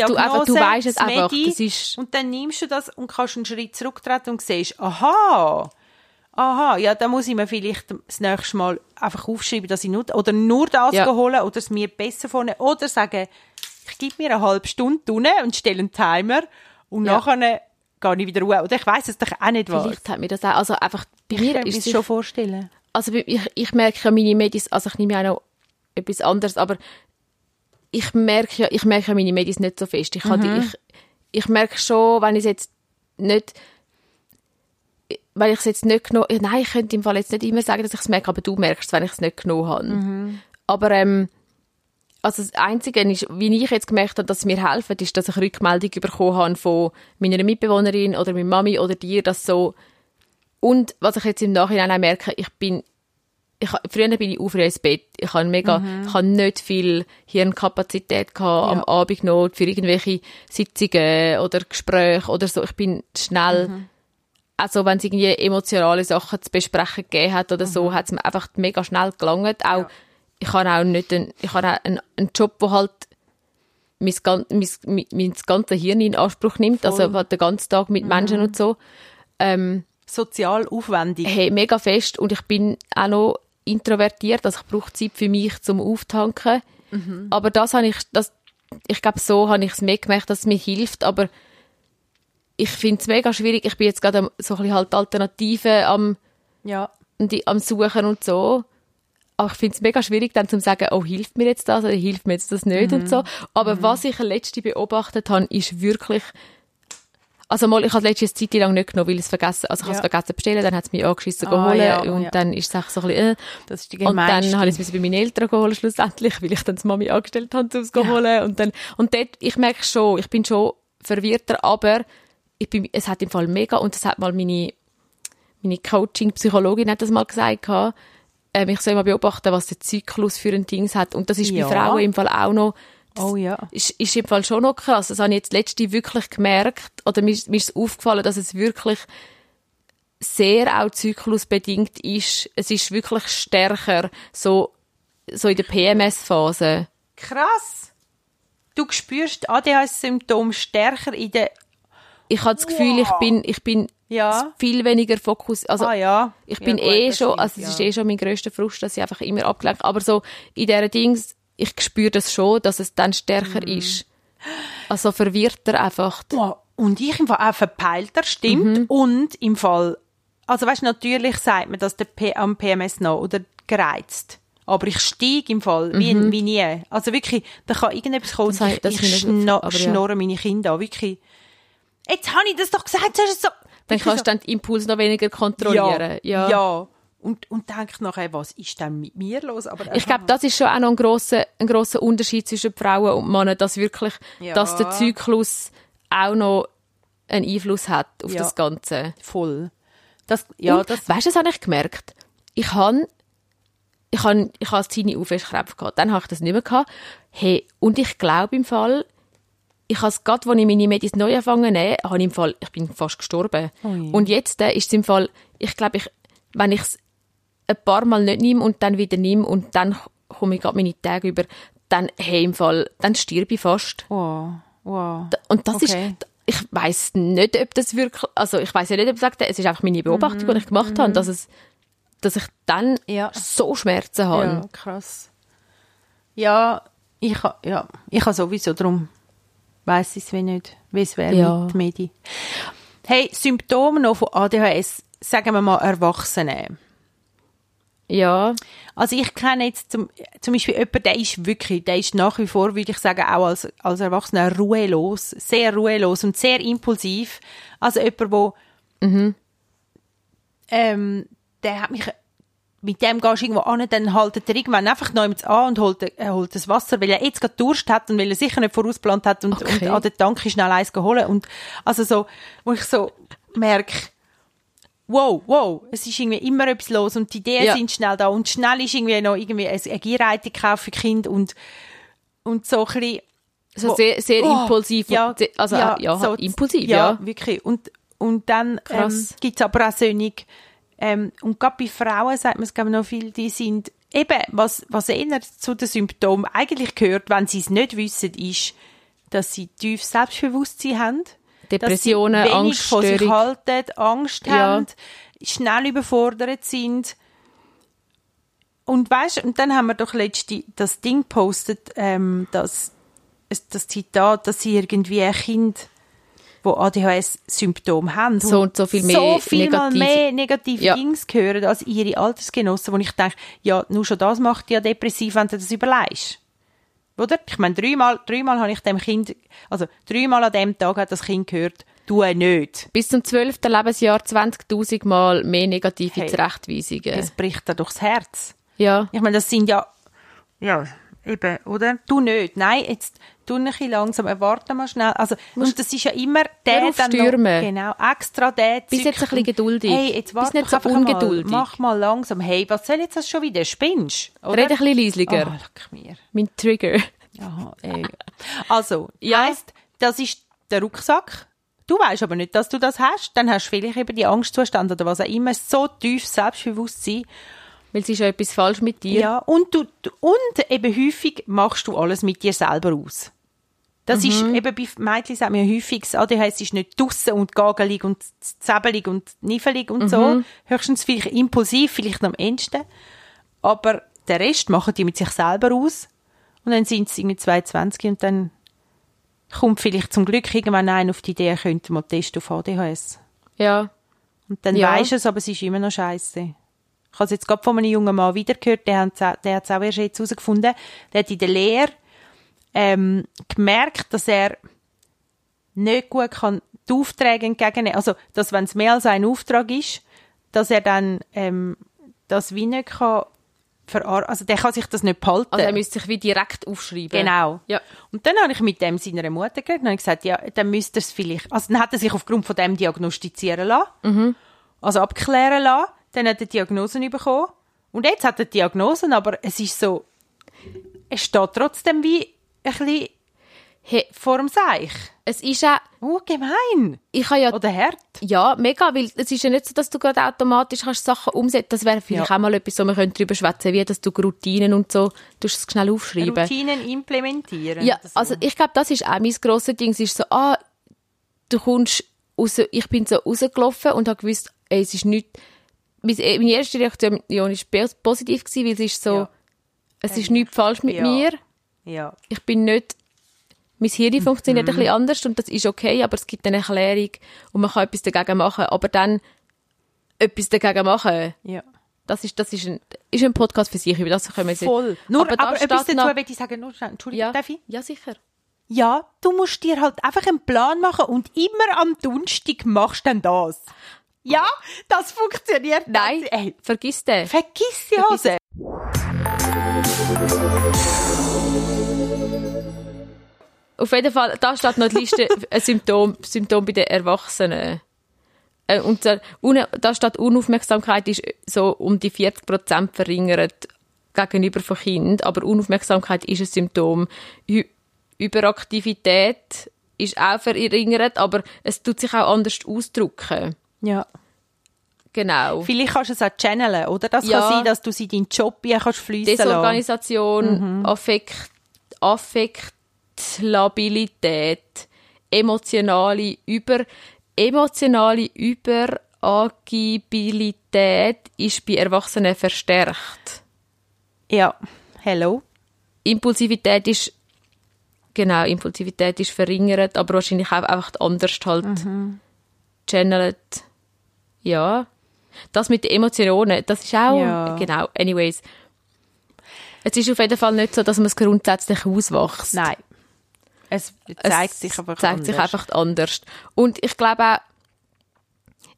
Dass du einfach- du weisst es einfach, das ist- und dann nimmst du das und kannst einen Schritt zurücktreten und siehst, aha, aha, ja, da muss ich mir vielleicht das nächste Mal einfach aufschreiben, dass ich nur, oder nur das Ja. holen oder es mir besser vorne, oder sagen, ich gebe mir eine halbe Stunde unten und stelle einen Timer und Ja. nachher gehe ich wieder ruhe. Oder ich weiss es doch auch nicht was. Vielleicht hat mir das auch, also einfach bei Ich mir kann ist es schon vorstellen. also ich, ich merke ja meine Medis, also ich nehme ja auch noch etwas anderes, aber ich merke ja, ich merke ja meine Medis nicht so fest. Ich, kann die, ich, ich merke schon, wenn ich es jetzt nicht, weil ich es jetzt nicht genommen, nein, ich könnte im Fall jetzt nicht immer sagen, dass ich es merke, aber du merkst es, wenn ich es nicht genommen habe. Aber ähm, also das Einzige ist, wie ich jetzt gemerkt habe, dass es mir helfen, ist, dass ich Rückmeldung bekommen habe von meiner Mitbewohnerin oder meiner Mami oder dir, dass so und was ich jetzt im Nachhinein auch merke, ich bin ich, früher bin ich auf ins Bett. Ich habe mega, ich habe nicht viel Hirnkapazität gehabt am Abend noch für irgendwelche Sitzungen oder Gespräche oder so. Ich bin schnell, also wenn es irgendwie emotionale Sachen zu besprechen gegeben hat oder so, hat es mir einfach mega schnell gelangt. Auch, ich habe auch nicht einen, ich habe einen, einen Job, wo halt mein, mein, mein, mein ganzes Hirn in Anspruch nimmt, also halt den ganzen Tag mit Menschen und so. Ähm, Sozial aufwendig. hey, mega fest und ich bin auch noch introvertiert, also ich brauche Zeit für mich zum Auftanken. Aber das habe ich, das, ich glaube, so habe ich es mehr gemerkt, dass es mir hilft, aber ich finde es mega schwierig. Ich bin jetzt gerade so ein bisschen halt Alternativen am, Ja. die, am Suchen und so. Aber ich finde es mega schwierig, dann zu sagen, oh, hilft mir jetzt das oder hilft mir jetzt das nicht und so. Aber was ich letzte beobachtet habe, ist wirklich, also mal, ich habe letztes Zeit lang nicht genommen, weil ich es vergessen, also ich habe Ja. es vergessen bestellen, dann hat es mich angeschissen Ah, geholt ja, und ja. dann ist es echt so ein bisschen, äh. Das ist die Und dann habe ich es bei meinen Eltern geholt, schlussendlich, weil ich dann die Mami angestellt habe, um es zu holen. Und dann, und dort, ich merke schon, ich bin schon verwirrter, aber ich bin, es hat im Fall mega, und das hat mal meine, meine Coaching-Psychologin hat das mal gesagt, ähm, ich soll mal beobachten, was der Zyklus für ein Dings hat. Und das ist bei Frauen im Fall auch noch, Oh ja. ist, ist im Fall schon noch krass. Das habe ich jetzt letzte wirklich gemerkt, oder mir, ist- mir ist aufgefallen, dass es wirklich sehr auch zyklusbedingt ist. Es ist wirklich stärker, so, so in der PMS-Phase. Krass. Du spürst ADHS-Symptome stärker in der... Ich habe das Gefühl, ich bin, ich bin Ja. viel weniger fokussiert. Also, ah ja. ich Ja, bin gut, eh schon, also es ja. ist eh schon mein grösster Frust, dass ich einfach immer abgelenkt Aber so in diesen Dings, ich spüre das schon, dass es dann stärker Mhm. ist. Also verwirrter einfach. Oh, und ich im Fall auch verpeilter, stimmt. Mhm. Und im Fall, also weißt natürlich sagt man, dass der P am PMS noch oder gereizt. Aber ich steige im Fall wie, wie nie. Also wirklich, da kann irgendetwas kommen. Mhm. Das und habe- ich, das ich schno ja. schnorre meine Kinder an. Wirklich. Jetzt habe ich das doch gesagt. Das ist so, Dann kannst du dann den Impuls noch weniger kontrollieren. Ja. ja. Und, und denk nachher, was ist denn mit mir los? Aber Ich glaube, das ist schon auch noch ein grosser, ein grosser Unterschied zwischen Frauen und Männern, dass wirklich, Ja. dass der Zyklus auch noch einen Einfluss hat auf Ja. das Ganze. voll. Das, ja, und, das, weißt du, das habe ich gemerkt. Ich habe ich habe ich habe als Teenie Aufwärtskrämpfe gehabt. Dann habe ich das nicht mehr gehabt. Hey, und ich glaube im Fall, ich habe es gerade, als ich meine Medis neu angefangen habe, ich im Fall, ich bin fast gestorben. Ui. Und jetzt äh, ist es im Fall, ich glaube, ich, wenn ich es ein paar Mal nicht nehme und dann wieder nehme und dann komme ich gerade meine Tage über, dann, hey, im Fall, dann stirbe ich fast. wow, wow. Und das Okay. ist, ich weiß nicht, ob das wirklich, also ich weiß ja nicht, ob ich sagte, es ist einfach meine Beobachtung, die ich gemacht habe, dass es, dass ich dann Mhm. Ja. so Schmerzen habe. Ja, krass. Ja, ich ja, ich habe sowieso drum weiß ich es wie nicht, wie es wäre Ja. mit Medi. Hey, Symptome noch von ADHS, sagen wir mal Erwachsene. Ja, Also ich kenne jetzt zum, zum Beispiel jemanden, der ist wirklich, der ist nach wie vor, würde ich sagen, auch als, als Erwachsener ruhelos, sehr ruhelos und sehr impulsiv. Also jemand, wo ähm, der hat mich mit dem gehst du irgendwo an, dann haltet er irgendwann einfach jemand an und holt, äh, holt das Wasser, weil er jetzt gerade Durst hat und weil er sicher nicht vorausplant hat und, Okay. und an der Tanke schnell eins geholt und also so, wo ich so merke, wow, wow, es ist irgendwie immer etwas los und die Ideen Ja. sind schnell da und schnell ist irgendwie noch irgendwie ein, ein Gierreite gekauft für Kind und, und so ein bisschen, so sehr, sehr Oh, impulsiv. ja, also, ja, ja, so- impulsiv, ja. wirklich. Und, und dann ähm, gibt es aber auch solche, ähm, und gerade bei Frauen sagt man es glaube ich, noch viel, die sind eben, was, was eher zu den Symptomen eigentlich gehört, wenn sie es nicht wissen, ist, dass sie tief Selbstbewusstsein haben. Depressionen, dass von Angststörung. halten, Angst Ja. haben, schnell überfordert sind. Und weißt, und dann haben wir doch letzte das Ding postet, ähm, das, das Zitat, dass sie irgendwie ein Kind, wo ADHS-Symptome haben, So und so viel mehr so viel negative- mehr negative Ja. Dings hören als ihre Altersgenossen, wo ich denke, ja, nur schon das macht ja depressiv, wenn du das überlegst. Oder? Ich meine, dreimal, dreimal habe ich dem Kind, also dreimal an dem Tag hat das Kind gehört, du nicht. Bis zum 12. Lebensjahr 20.000 Mal mehr negative Hey. Zurechtweisungen. Es bricht dir durchs Herz. ja. Ich meine, das sind ja, ja, eben, oder? Du nicht. Nein, jetzt tu ein bisschen langsam, warte mal schnell. Also, und das ist ja immer der dann stürmen. noch, genau, extra der Bist jetzt ein bisschen geduldig. Hey, jetzt Bist warte nicht doch so ungeduldig. Mal, mach mal langsam. Hey, was soll jetzt das schon wieder? Spinnst? Oder? Red ein bisschen leisliger. Oh, leck mir. Mein Trigger. Aha, ey. Also, Ja. heisst, das ist der Rucksack. Du weißt aber nicht, dass du das hast. Dann hast du vielleicht eben die Angstzustand oder was auch immer. So tief Selbstbewusstsein. Weil es ist ja etwas falsch mit dir. Ja, und, du, und eben häufig machst du alles mit dir selber aus. Das ist Mhm. eben bei Mädchen sagt man häufig, das ADHS ist nicht draussen und gagelig und zäbelig und niffelig und Mhm. so. Höchstens vielleicht impulsiv, vielleicht am ehesten. Aber der Rest machen die mit sich selber aus. Und dann sind sie irgendwie 22 und dann kommt vielleicht zum Glück irgendwann ein auf die Idee, könnte mal testen auf ADHS. Ja. Und dann Ja. weisst du es, aber es ist immer noch scheiße. Ich habe es jetzt gerade von einem jungen Mann wieder gehört, der hat es auch erst jetzt herausgefunden. Der hat in der Lehre ähm, gemerkt, dass er nicht gut kann die Aufträge entgegennehmen. Also, dass wenn es mehr als ein Auftrag ist, dass er dann ähm, das wie nicht kann verarbeiten. Also, der kann sich das nicht behalten. Also er müsste sich wie direkt aufschreiben. Genau. Ja. Und dann habe ich mit dem seiner Mutter geredet und habe gesagt, ja, dann müsste er es vielleicht, also dann hat er sich aufgrund von dem diagnostizieren lassen, Mhm. also abklären lassen, dann hat er Diagnosen bekommen und jetzt hat er Diagnosen, aber es ist so, es steht trotzdem wie ein bisschen Hey, vor dem Seich. es ist auch, Oh, gemein. ich habe ja Oder hart. Ja, mega, weil es ist ja nicht so, dass du gerade automatisch kannst Sachen umsetzen Das wäre vielleicht Ja. auch mal etwas, wo wir können darüber schwätzen wie dass du Routinen und so, du es schnell aufschreiben. Routinen implementieren. Ja, so. also ich glaube, das ist auch mein grosses Ding. Es ist so, ah, du kommst raus, ich bin so rausgelaufen und habe gewusst, ey, es ist nicht, meine meine erste Reaktion war pos- positiv, gewesen, weil es ist so, Ja. es ist nichts falsch mit Ja. mir. Ja. Ich bin nicht, mein Hirn Mhm. funktioniert ein bisschen anders und das ist okay, aber es gibt eine Erklärung und man kann etwas dagegen machen. Aber dann etwas dagegen machen, Ja. das ist, das ist ein, ist ein Podcast für sich, über das können wir jetzt Voll. Nur, aber, da etwas dazu noch- ich sagen, nur, Entschuldigung, ja, darf ich? ja, sicher. Ja, du musst dir halt einfach einen Plan machen und immer am Donnerstag machst du dann das. Ja, das funktioniert. Nein, Das, ey, vergiss den. vergiss die Hose. Auf jeden Fall, da steht noch die Liste ein Symptom, Symptom bei den Erwachsenen. Äh, Und da steht Unaufmerksamkeit ist so um die 40% verringert gegenüber von Kind, aber Unaufmerksamkeit ist ein Symptom. Hy Überaktivität ist auch verringert, aber es tut sich auch anders ausdrücken. Ja. Genau. Vielleicht kannst du es auch channeln, oder? Das Ja. kann sein, dass du sie in deinen Job hier kannst. Desorganisation, Affekt, Affektlabilität, emotionale Über, emotionale Überagibilität ist bei Erwachsenen verstärkt. Ja. Hello. Impulsivität ist genau, Impulsivität ist verringert, aber wahrscheinlich auch einfach anders halt channelt. Ja. Das mit den Emotionen, das ist auch, Ja. genau, anyways. Es ist auf jeden Fall nicht so, dass man es grundsätzlich auswächst. Nein. Es Es zeigt sich einfach zeigt sich anders. einfach anders. Und ich glaube auch,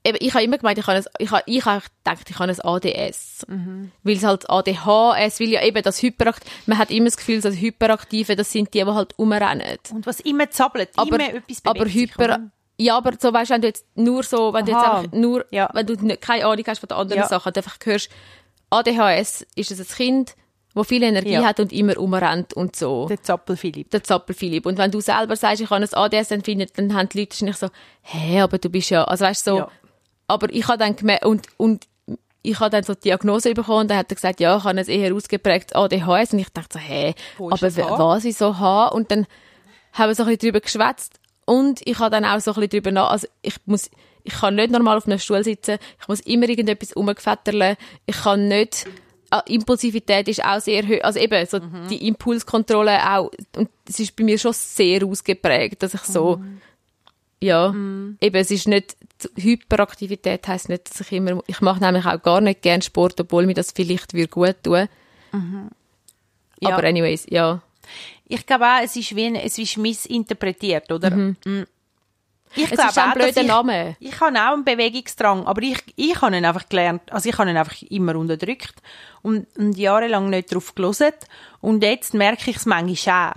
ich habe immer gemeint, ich habe, ein, ich habe, ich habe gedacht, ich habe ein ADS. Mhm. Weil es halt ADHS, weil ja eben das Hyperakt, man hat immer das Gefühl, dass Hyperaktive, das sind die, die halt rumrennen. Und was immer zappelt, Aber, immer etwas bewegt aber sich, Hyper? Ja, aber so weißt wenn du jetzt nur so, wenn du jetzt einfach nur, Ja. wenn du nicht, keine Ahnung hast von den anderen Ja. Sachen, du einfach hörst, ADHS ist es ein Kind, das viel Energie Ja. hat und immer rumrennt und so Der Zappel-Philipp. der Zappel-Philipp. Und wenn du selber sagst, ich habe ein ADS, dann, finden, dann haben die Leute nicht so, hä, aber du bist ja, also weißt du, so, Ja. aber ich habe dann gemerkt, und, und ich habe dann so die Diagnose bekommen und dann hat er gesagt, ja, ich habe ein eher ausgeprägt ADHS und ich dachte so, hä, ist aber was ich so habe und dann haben wir so ein bisschen drüber geschwätzt und ich habe dann auch so ein bisschen drüber nach, also ich muss, ich kann nicht normal auf einem Stuhl sitzen, ich muss immer irgendetwas umgefetterle, ich kann nicht, Ah, Impulsivität ist auch sehr hoch, also eben so Mhm. die Impulskontrolle auch, und es ist bei mir schon sehr ausgeprägt, dass ich so, Mhm. ja, eben, es ist nicht, Hyperaktivität heisst nicht, dass ich immer, ich mache nämlich auch gar nicht gern Sport, obwohl mir das vielleicht würde gut tun. Mhm. Ja. Aber anyways, ja. Ich glaube auch, es ist wie ein, es ist missinterpretiert, oder? Mm. Ich Es glaube ist ein auch, blöder ich, Name. Ich habe auch einen Bewegungsdrang, aber ich, ich habe ihn einfach gelernt, also ich habe ihn einfach immer unterdrückt und, und jahrelang nicht drauf gelesen und jetzt merke ich es manchmal auch.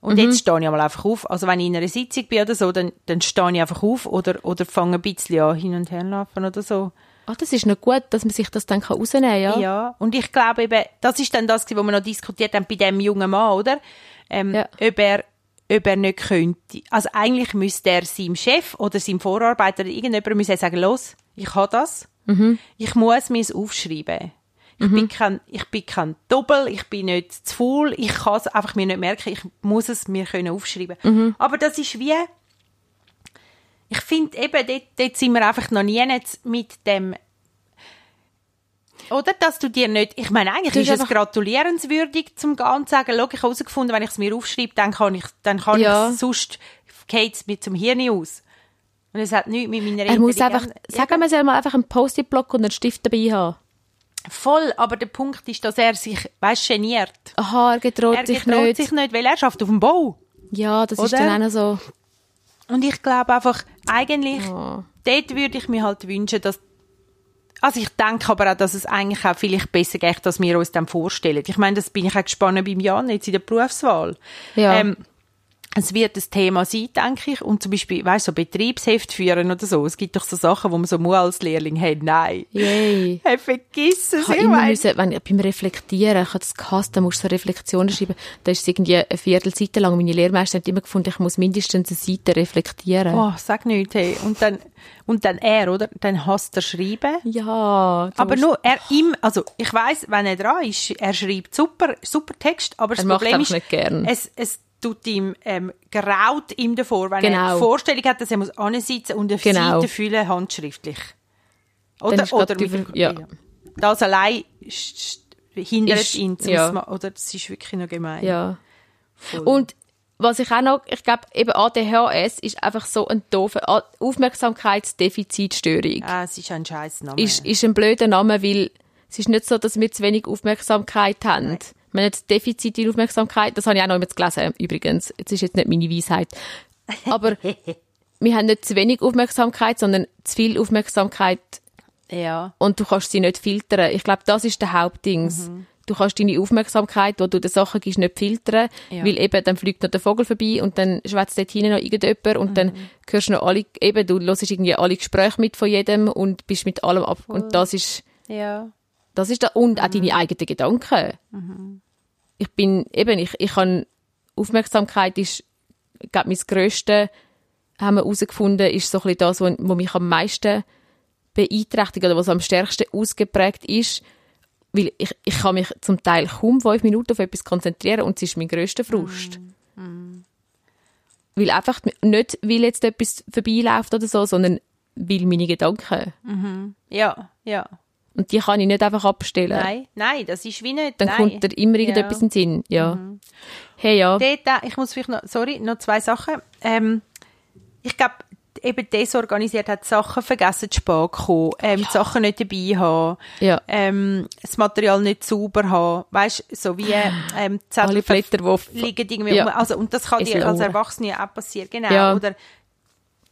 Und Mhm. jetzt stehe ich einmal einfach auf. Also wenn ich in einer Sitzung bin oder so, dann, dann stehe ich einfach auf oder, oder fange ein bisschen an hin und her laufen oder so. Ah, das ist noch gut, dass man sich das dann kann rausnehmen kann, ja. Ja, und ich glaube eben, das ist dann das, was wir noch diskutiert haben bei dem jungen Mann, oder? Ähm, Ja. ob, er, ob er nicht könnte. Also eigentlich müsste er seinem Chef oder seinem Vorarbeiter oder irgendjemand müssen sagen, los, ich habe das. Ich muss mir es aufschreiben. Ich, bin kein, ich bin kein Doppel, ich bin nicht zu faul, ich kann es einfach mir nicht merken, ich muss es mir können aufschreiben. Aber das ist wie, ich finde eben, dort, dort sind wir einfach noch nie mit dem Oder, dass du dir nicht, ich meine, eigentlich ist es gratulierenswürdig zum und sagen, schau, ich habe herausgefunden, wenn ich es mir aufschreibe, dann kann ich, dann kann Ja. ich sonst geht es mir zum Hirn aus. Und es hat nichts mit meiner Er muss einfach, sagen wir, soll mal einfach einen Post-it-Block und einen Stift dabei haben. Voll, aber der Punkt ist, dass er sich, weißt, geniert. Aha, er getraut Er sich getraut nicht. sich nicht, weil er schafft auf dem Bau. Ja, das ist Oder? dann auch so. Und ich glaube einfach, eigentlich, Oh. dort würde ich mir halt wünschen, dass also ich denke aber auch, dass es eigentlich auch vielleicht besser geht, dass wir uns dann vorstellen. Ich meine, das bin ich auch gespannt beim Jan jetzt in der Berufswahl. Ja. Ähm, es wird ein Thema sein, denke ich. Und zum Beispiel, weißt du, so Betriebsheft führen oder so. Es gibt doch so Sachen, wo man so muss als Lehrling hat. Nein. Yay. Hey, vergiss es. Ich habe Ich immer müssen, wenn ich beim Reflektieren, ich habe das gehasst, da musst du so Reflexionen schreiben. Da ist es irgendwie eine Viertelseite lang. Meine Lehrmeister hat immer gefunden, ich muss mindestens eine Seite reflektieren. oh, sag nicht, hey. Und dann, und dann er, oder? Dann hasst er schreiben. Ja. Aber nur, er ihm, also ich weiß, wenn er dran ist, er schreibt super, super Text, aber das Problem ist, nicht gern. es, es tut ihm, ähm, graut ihm davor, wenn er Genau. die Vorstellung hat, dass er muss ansitzen und eine Genau. Seite füllen, handschriftlich. Oder, oder mit, ja. Das allein hindert Ist- ihn zum ja. Oder das ist wirklich noch gemein. Ja. Voll. Und was ich auch noch, ich glaube, eben ADHS ist einfach so ein doofer Aufmerksamkeitsdefizitstörung. ah, es ist ein scheiß Name. Ist, ist ein blöder Name, weil es ist nicht so, dass wir zu wenig Aufmerksamkeit haben. Wir haben das Defizit in Aufmerksamkeit, das habe ich auch noch immer gelesen, übrigens. Jetzt ist jetzt nicht meine Weisheit. Aber wir haben nicht zu wenig Aufmerksamkeit, sondern zu viel Aufmerksamkeit ja. und du kannst sie nicht filtern. Ich glaube, das ist der Hauptdings. Mhm. Du kannst deine Aufmerksamkeit, die du den Sachen gibst, nicht filtern, Ja. weil eben dann fliegt noch der Vogel vorbei und dann schwätzt dort hinten noch irgendjemand und Mhm. dann hörst du noch alle, eben, du hörst irgendwie alle Gespräche mit von jedem und bist mit allem ab. Und das ist, Ja. das ist da, und Mhm. auch deine eigenen Gedanken. Ich bin, eben, ich, ich kann, Aufmerksamkeit ist, glaube mein grösste, haben wir herausgefunden, ist so ein bisschen das, was mich am meisten beeinträchtigt oder was am stärksten ausgeprägt ist. Weil ich, ich kann mich zum Teil kaum fünf Minuten auf etwas konzentrieren und es ist mein grösster Frust. Weil einfach nicht, weil jetzt etwas vorbeiläuft oder so, sondern weil meine Gedanken. Ja, ja. Und die kann ich nicht einfach abstellen. Nein, nein, das ist wie nicht. Dann nein. kommt dir immer irgendetwas in den Sinn. Ja. Hey, ja. Dort, ich muss vielleicht noch, sorry, noch zwei Sachen. Ähm, ich glaube, eben desorganisiert hat Sachen vergessen zu spät kommen, ähm, die Sachen nicht dabei haben, Ja. ähm, das Material nicht sauber haben, weißt so wie ähm, Zettel Alle Blätter, liegen irgendwie Ja. um. Also, und das kann Es dir als. Erwachsene auch passieren, genau. Ja. Oder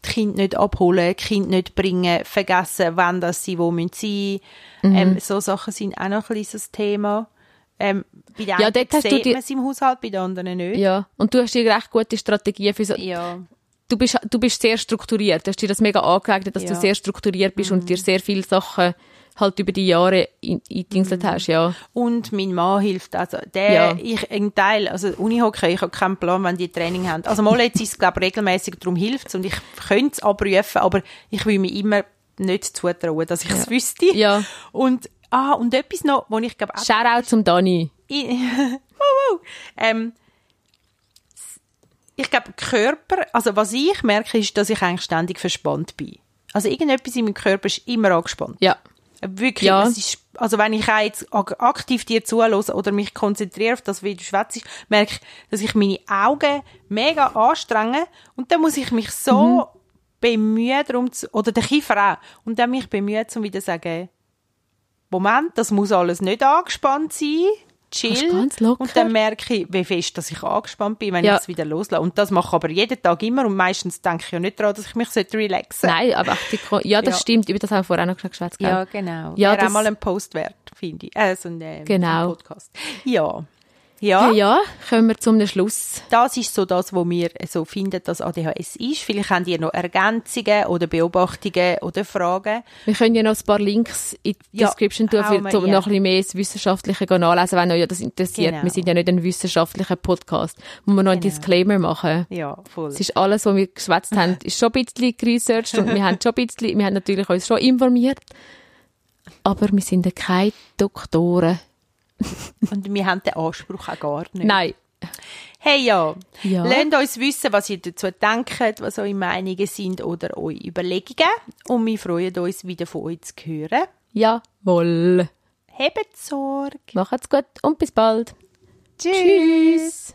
die Kinder nicht abholen, die Kinder nicht bringen, vergessen, wann das sie wo müssen sein. Mhm. Ähm, so Sachen sind auch noch ein kleines Thema. Ähm, bei den Ja, dort hast du die- man es im Haushalt, bei den anderen nicht. Ja. Und du hast dir recht gute Strategien für so. Ja. Du bist, du bist sehr strukturiert. Du hast dir das mega angeeignet, dass Ja. Mhm. du sehr strukturiert bist und dir sehr viele Sachen halt über die Jahre in- eingedingselt Mhm. hast, ja. Und mein Mann hilft. Also, der, Ja. ich, ein Teil, also Unihockey, ich habe keinen Plan, wenn die Training haben. Also mal jetzt ist es, glaube ich, regelmäßig, darum hilft und ich könnte es abrufen, aber ich will mir immer nicht zutrauen, dass ich es wüsste. Ja. Und, ah, und etwas noch, wo ich glaube auch Shoutout zum Dani. Ich, Wuhu. ähm, ich glaube, Körper, also was ich merke, ist, dass ich eigentlich ständig verspannt bin. Also irgendetwas in meinem Körper ist immer angespannt. Ja. Wirklich, Ja. es ist, also wenn ich auch jetzt ak- aktiv dir zuhöre oder mich konzentriere auf das, wie du schwätzt, merke ich, dass ich meine Augen mega anstrenge und dann muss ich mich so Mhm. bemühen, darum zu, oder der Kiefer auch, und dann mich bemühen, um wieder zu sagen, Moment, das muss alles nicht angespannt sein, chill. Und dann merke ich, wie fest, dass ich angespannt bin, wenn Ja. ich es wieder loslasse. Und das mache ich aber jeden Tag immer und meistens denke ich ja nicht daran, dass ich mich relaxen sollte. Nein, aber die Ko- ja, das Ja. stimmt. Über das haben wir vorher auch noch gell? Ja, genau. Ja, Wäre das- auch mal ein Post wert, finde ich. Äh, so ein, äh, Genau. Podcast. Ja. Ja, Ja, ja, kommen wir zum Schluss. das ist so das, was wir so finden, dass ADHS ist. Vielleicht habt ihr noch Ergänzungen oder Beobachtungen oder Fragen. Wir können ja noch ein paar Links in die Ja, Description tun, für, wir so rein. noch ein bisschen mehr das Wissenschaftliche nachlesen, wenn euch ja das interessiert. Genau. Wir sind ja nicht ein wissenschaftlicher Podcast. Muss man noch einen Genau. Disclaimer machen. Ja, voll. Es ist alles, was wir geschwätzt haben, ist schon ein bisschen geresearched und wir haben schon ein bisschen, wir haben natürlich uns schon informiert. Aber wir sind ja keine Doktoren. Und wir haben den Anspruch auch gar nicht. Nein. Hey ja, ja. lasst uns wissen, was ihr dazu denkt, was eure Meinungen sind oder eure Überlegungen. Und wir freuen uns, wieder von euch zu hören. Jawohl. Hebt Sorge. Macht's gut und bis bald. Tschüss. Tschüss.